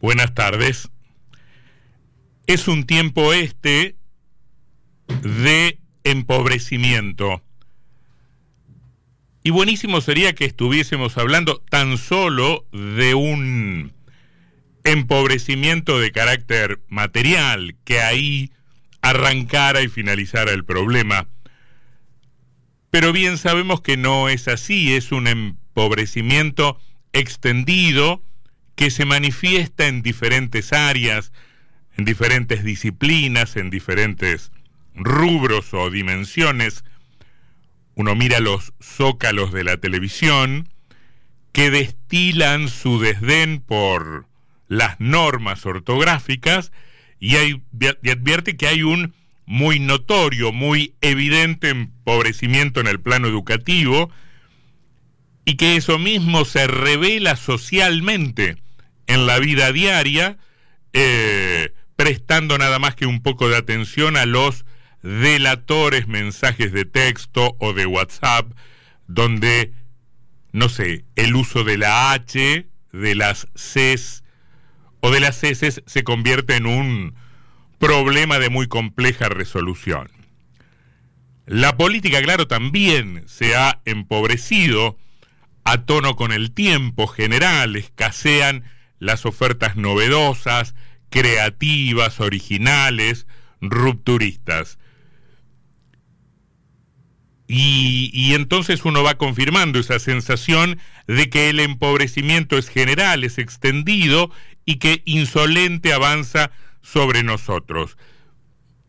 Buenas tardes. Es un tiempo este de empobrecimiento. Y buenísimo sería que estuviésemos hablando tan solo de un empobrecimiento de carácter material, que ahí arrancara y finalizara el problema. Pero bien sabemos que no es así, es un empobrecimiento extendido, que se manifiesta en diferentes áreas, en diferentes disciplinas, en diferentes rubros o dimensiones. Uno mira los zócalos de la televisión que destilan su desdén por las normas ortográficas y, y advierte que hay un muy notorio, muy evidente empobrecimiento en el plano educativo y que eso mismo se revela socialmente en la vida diaria, eh, prestando nada más que un poco de atención a los delatores mensajes de texto o de WhatsApp, donde, no sé, el uso de la H, de las Cs o de las S se convierte en un problema de muy compleja resolución. La política, claro, también se ha empobrecido a tono con el tiempo general, escasean las ofertas novedosas, creativas, originales, rupturistas. Y, y, entonces uno va confirmando esa sensación de que el empobrecimiento es general, es extendido y que insolente avanza sobre nosotros.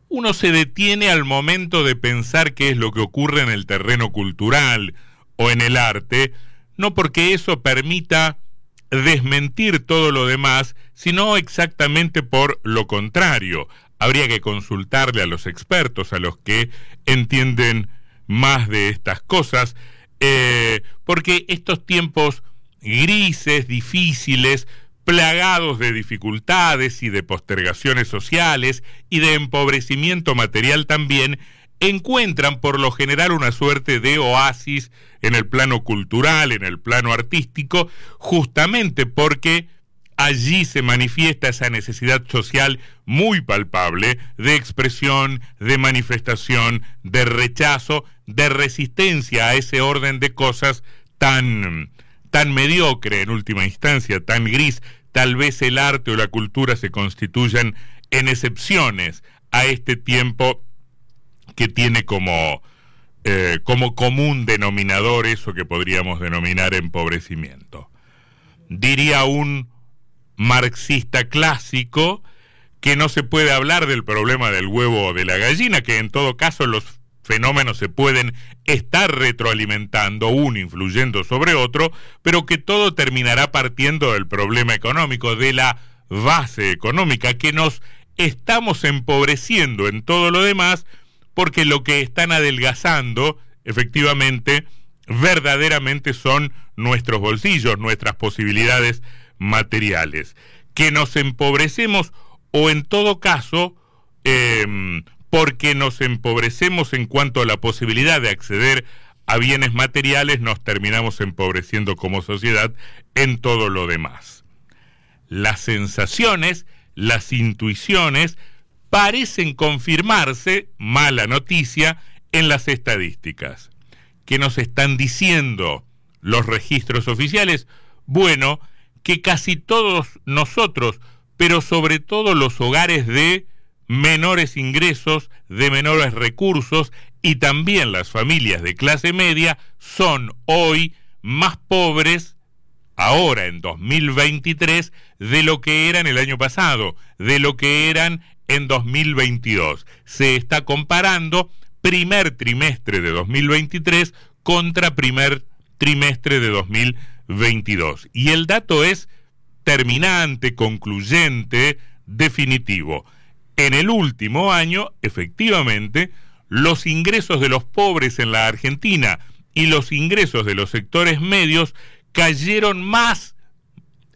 Uno se detiene al momento de pensar qué es lo que ocurre en el terreno cultural o en el arte, no porque eso permita desmentir todo lo demás, sino exactamente por lo contrario. Habría que consultarle a los expertos, a los que entienden más de estas cosas, eh, porque estos tiempos grises, difíciles, plagados de dificultades y de postergaciones sociales y de empobrecimiento material también, encuentran por lo general una suerte de oasis en el plano cultural, en el plano artístico, justamente porque allí se manifiesta esa necesidad social muy palpable de expresión, de manifestación, de rechazo, de resistencia a ese orden de cosas tan tan mediocre en última instancia, tan gris, tal vez el arte o la cultura se constituyan en excepciones a este tiempo que tiene como, eh, como común denominador eso que podríamos denominar empobrecimiento. Diría un marxista clásico que no se puede hablar del problema del huevo o de la gallina, que en todo caso los fenómenos se pueden estar retroalimentando, uno influyendo sobre otro, pero que todo terminará partiendo del problema económico, de la base económica, que nos estamos empobreciendo en todo lo demás, porque lo que están adelgazando, efectivamente, verdaderamente son nuestros bolsillos, nuestras posibilidades materiales. Que nos empobrecemos o en todo caso, em, porque nos empobrecemos en cuanto a la posibilidad de acceder a bienes materiales, nos terminamos empobreciendo como sociedad en todo lo demás. Las sensaciones, las intuiciones, parecen confirmarse, mala noticia, en las estadísticas. ¿Qué nos están diciendo los registros oficiales? Bueno, que casi todos nosotros, pero sobre todo los hogares de menores ingresos, de menores recursos y también las familias de clase media son hoy más pobres ahora en 2023 de lo que eran el año pasado, de lo que eran en 2022. Se está comparando primer trimestre de 2023 contra primer trimestre de 2022. Y el dato es terminante, concluyente, definitivo. En el último año, efectivamente, los ingresos de los pobres en la Argentina y los ingresos de los sectores medios cayeron más,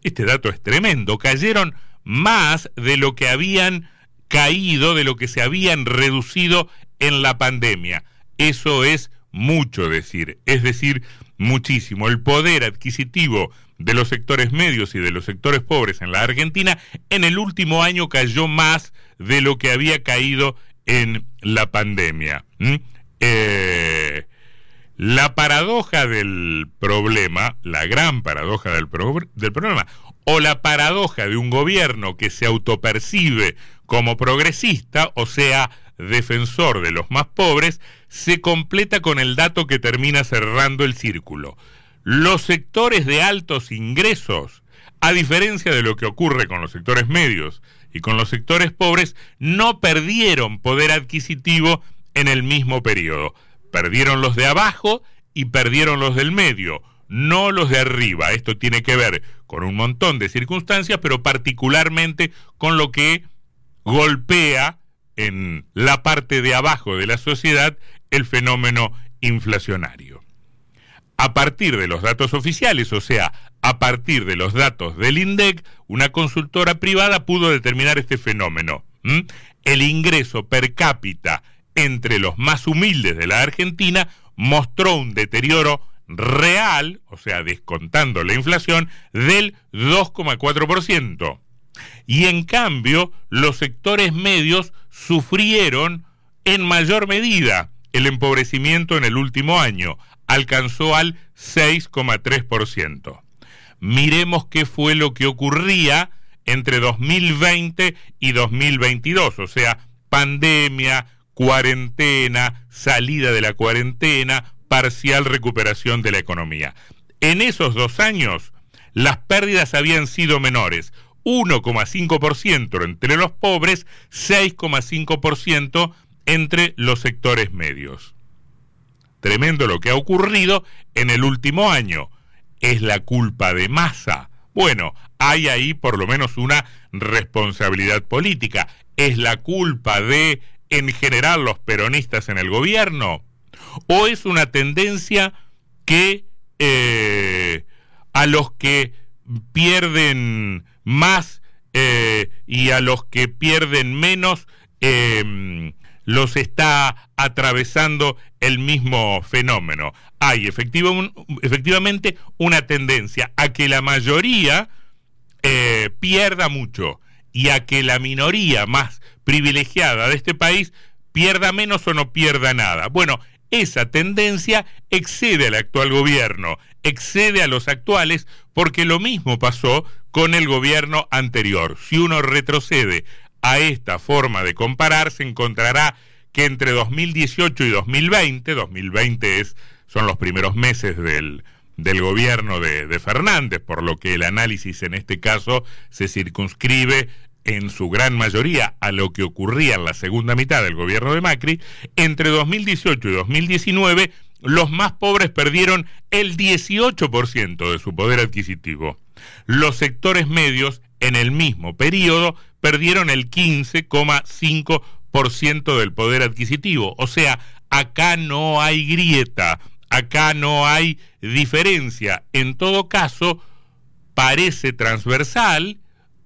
este dato es tremendo, cayeron más de lo que habían caído de lo que se habían reducido en la pandemia. Eso es mucho decir, es decir, muchísimo. El poder adquisitivo de los sectores medios y de los sectores pobres en la Argentina en el último año cayó más de lo que había caído en la pandemia. Eh, la paradoja del problema, la gran paradoja del, del problema, o la paradoja de un gobierno que se autopercibe como progresista, o sea, defensor de los más pobres, se completa con el dato que termina cerrando el círculo. Los sectores de altos ingresos, a diferencia de lo que ocurre con los sectores medios y con los sectores pobres, no perdieron poder adquisitivo en el mismo periodo. Perdieron los de abajo y perdieron los del medio, no los de arriba. Esto tiene que ver con un montón de circunstancias, pero particularmente con lo que golpea en la parte de abajo de la sociedad el fenómeno inflacionario. A partir de los datos oficiales, o sea, a partir de los datos del INDEC, una consultora privada pudo determinar este fenómeno. El ingreso per cápita entre los más humildes de la Argentina mostró un deterioro real, o sea, descontando la inflación, del 2,4%. Y en cambio, los sectores medios sufrieron en mayor medida el empobrecimiento en el último año, alcanzó al 6,3%. Miremos qué fue lo que ocurría entre 2020 y 2022, o sea, pandemia, cuarentena, salida de la cuarentena, parcial recuperación de la economía. En esos dos años, las pérdidas habían sido menores, 1,5% entre los pobres, 6,5% entre los sectores medios. Tremendo lo que ha ocurrido en el último año. ¿Es la culpa de masa? Bueno, hay ahí por lo menos una responsabilidad política. ¿Es la culpa de en general los peronistas en el gobierno? ¿O es una tendencia que eh, a los que pierden más eh, y a los que pierden menos em, los está atravesando el mismo fenómeno? Hay efectivamente una tendencia a que la mayoría eh, pierda mucho y a que la minoría más privilegiada de este país pierda menos o no pierda nada. Bueno, esa tendencia excede al actual gobierno, excede a los actuales, porque lo mismo pasó con el gobierno anterior. Si uno retrocede a esta forma de comparar, se encontrará que entre 2018 y 2020, 2020 es, son los primeros meses del, del gobierno de, de Fernández, por lo que el análisis en este caso se circunscribe en su gran mayoría a lo que ocurría en la segunda mitad del gobierno de Macri, entre 2018 y 2019 los más pobres perdieron el 18% de su poder adquisitivo. Los sectores medios en el mismo periodo perdieron el 15,5% del poder adquisitivo. O sea, acá no hay grieta, acá no hay diferencia. En todo caso, parece transversal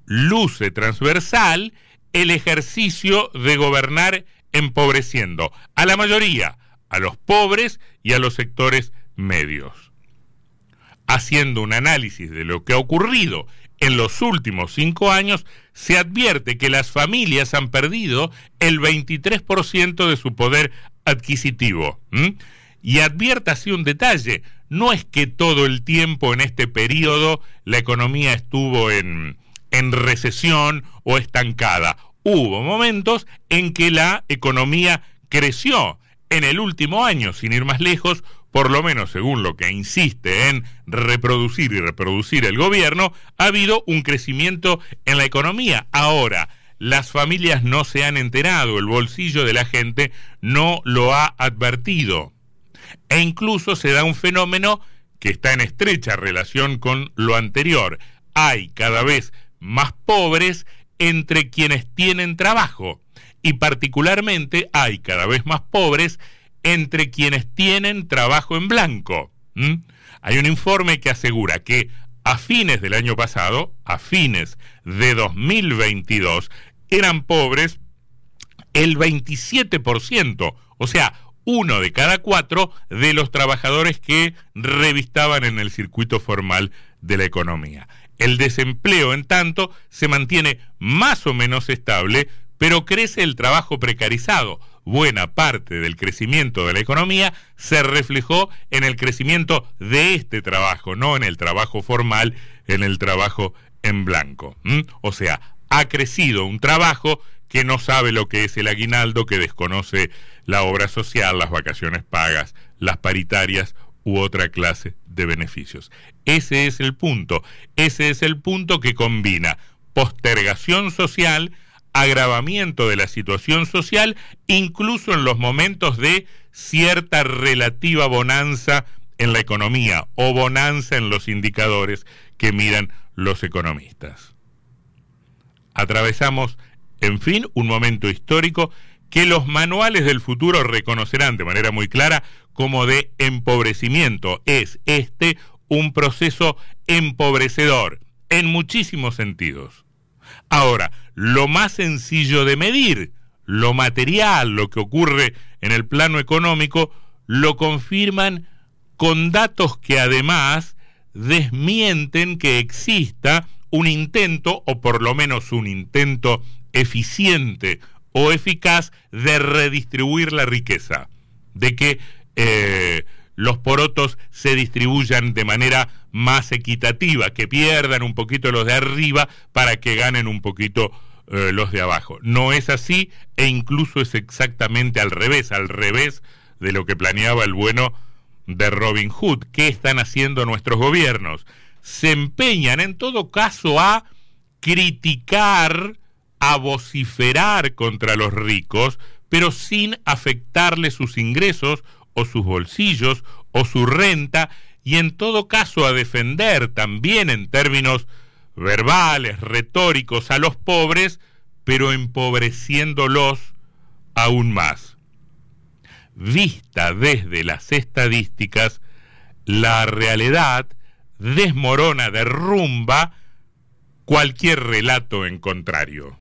luce transversal el ejercicio de gobernar empobreciendo a la mayoría, a los pobres y a los sectores medios. Haciendo un análisis de lo que ha ocurrido en los últimos cinco años, se advierte que las familias han perdido el 23% de su poder adquisitivo. Y advierte así un detalle, no es que todo el tiempo en este periodo la economía estuvo en, en recesión o estancada. Hubo momentos en que la economía creció. En el último año, sin ir más lejos, por lo menos según lo que insiste en reproducir y reproducir el gobierno, ha habido un crecimiento en la economía. Ahora, las familias no se han enterado, el bolsillo de la gente no lo ha advertido. E incluso se da un fenómeno que está en estrecha relación con lo anterior. Hay cada vez más pobres entre quienes tienen trabajo y particularmente hay cada vez más pobres entre quienes tienen trabajo en blanco. Hay un informe que asegura que a fines del año pasado, a fines de 2022, eran pobres el 27%, o sea, uno de cada cuatro de los trabajadores que revistaban en el circuito formal de la economía. El desempleo, en tanto, se mantiene más o menos estable, pero crece el trabajo precarizado. Buena parte del crecimiento de la economía se reflejó en el crecimiento de este trabajo, no en el trabajo formal, en el trabajo en blanco. O sea, ha crecido un trabajo que no sabe lo que es el aguinaldo, que desconoce la obra social, las vacaciones pagas, las paritarias u otra clase de beneficios. Ese es el punto, ese es el punto que combina postergación social, agravamiento de la situación social, incluso en los momentos de cierta relativa bonanza en la economía o bonanza en los indicadores que miran los economistas. Atravesamos, en fin, un momento histórico que los manuales del futuro reconocerán de manera muy clara como de empobrecimiento. Es este un proceso empobrecedor en muchísimos sentidos. Ahora, lo más sencillo de medir, lo material, lo que ocurre en el plano económico, lo confirman con datos que además desmienten que exista un intento, o por lo menos un intento eficiente o eficaz, de redistribuir la riqueza, de que eh, los porotos se distribuyan de manera más equitativa, que pierdan un poquito los de arriba para que ganen un poquito eh, los de abajo. No es así e incluso es exactamente al revés, al revés de lo que planeaba el bueno de Robin Hood. ¿Qué están haciendo nuestros gobiernos? Se empeñan en todo caso a criticar, a vociferar contra los ricos, pero sin afectarles sus ingresos o sus bolsillos o su renta y en todo caso a defender también en términos verbales, retóricos a los pobres, pero empobreciéndolos aún más. Vista desde las estadísticas, la realidad desmorona, derrumba cualquier relato en contrario.